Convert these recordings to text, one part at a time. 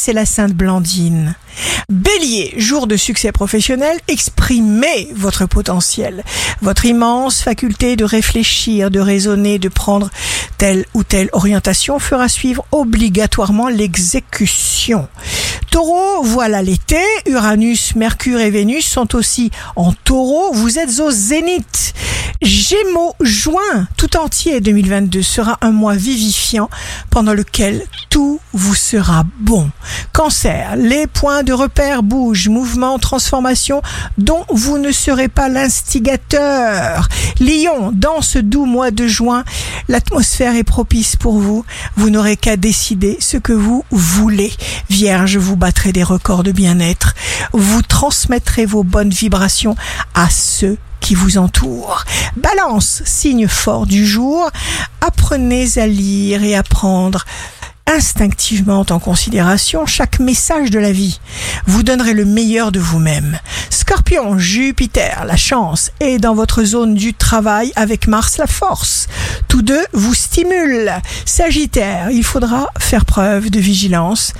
c'est la Sainte Blandine. Bélier, jour de succès professionnel, exprimez votre potentiel, votre immense faculté de réfléchir, de raisonner, de prendre telle ou telle orientation fera suivre obligatoirement l'exécution. Taureau, voilà l'été, Uranus, Mercure et Vénus sont aussi en taureau, vous êtes au zénith. Gémeaux, juin tout entier 2022 sera un mois vivifiant pendant lequel tout vous sera bon. Cancer, les points de repère bougent, mouvement, transformation dont vous ne serez pas l'instigateur. Lion, dans ce doux mois de juin, l'atmosphère est propice pour vous. Vous n'aurez qu'à décider ce que vous voulez. Vierge, vous battrez des records de bien-être. Vous transmettrez vos bonnes vibrations à ceux qui vous entourent. Balance, signe fort du jour, apprenez à lire et à prendre instinctivement en considération chaque message de la vie. Vous donnerez le meilleur de vous-même. Scorpion, Jupiter, la chance, est dans votre zone du travail avec Mars, la force. Tous deux vous stimulent. Sagittaire, il faudra faire preuve de vigilance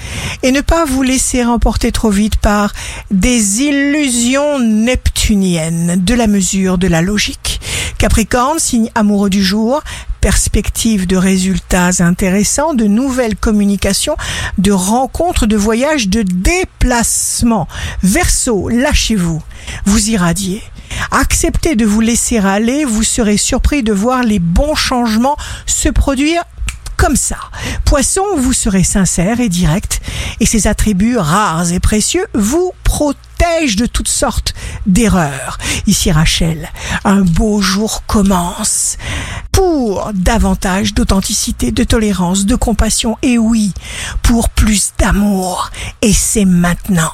et ne pas vous laisser remporter trop vite par des illusions neptuniennes de la mesure de la logique. Capricorne, signe amoureux du jour, perspective de résultats intéressants, de nouvelles communications, de rencontres, de voyages, de déplacements. Verseau, lâchez-vous, vous irradiez. Acceptez de vous laisser aller, vous serez surpris de voir les bons changements se produire comme ça. Poisson, vous serez sincère et direct, et ces attributs rares et précieux vous protègent de toutes sortes d'erreurs. Ici Rachel, un beau jour commence pour davantage d'authenticité, de tolérance, de compassion et oui, pour plus d'amour. Et c'est maintenant.